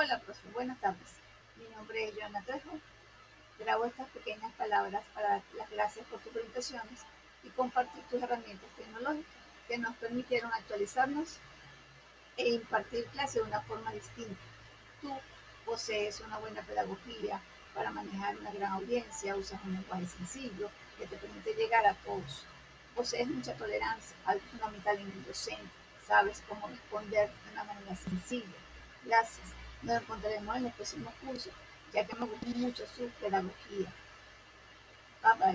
Hola, profe, buenas tardes. Mi nombre es Joana Trejo. Grabo estas pequeñas palabras para dar las gracias por tus presentaciones y compartir tus herramientas tecnológicas que nos permitieron actualizarnos e impartir clases de una forma distinta. Tú posees una buena pedagogía para manejar una gran audiencia, usas un lenguaje sencillo que te permite llegar a todos. Posees mucha tolerancia, algo fundamental en el docente. Sabes cómo responder de una manera sencilla. Gracias. Nos encontraremos en los próximos cursos, ya que me gusta mucho su pedagogía. Bye bye.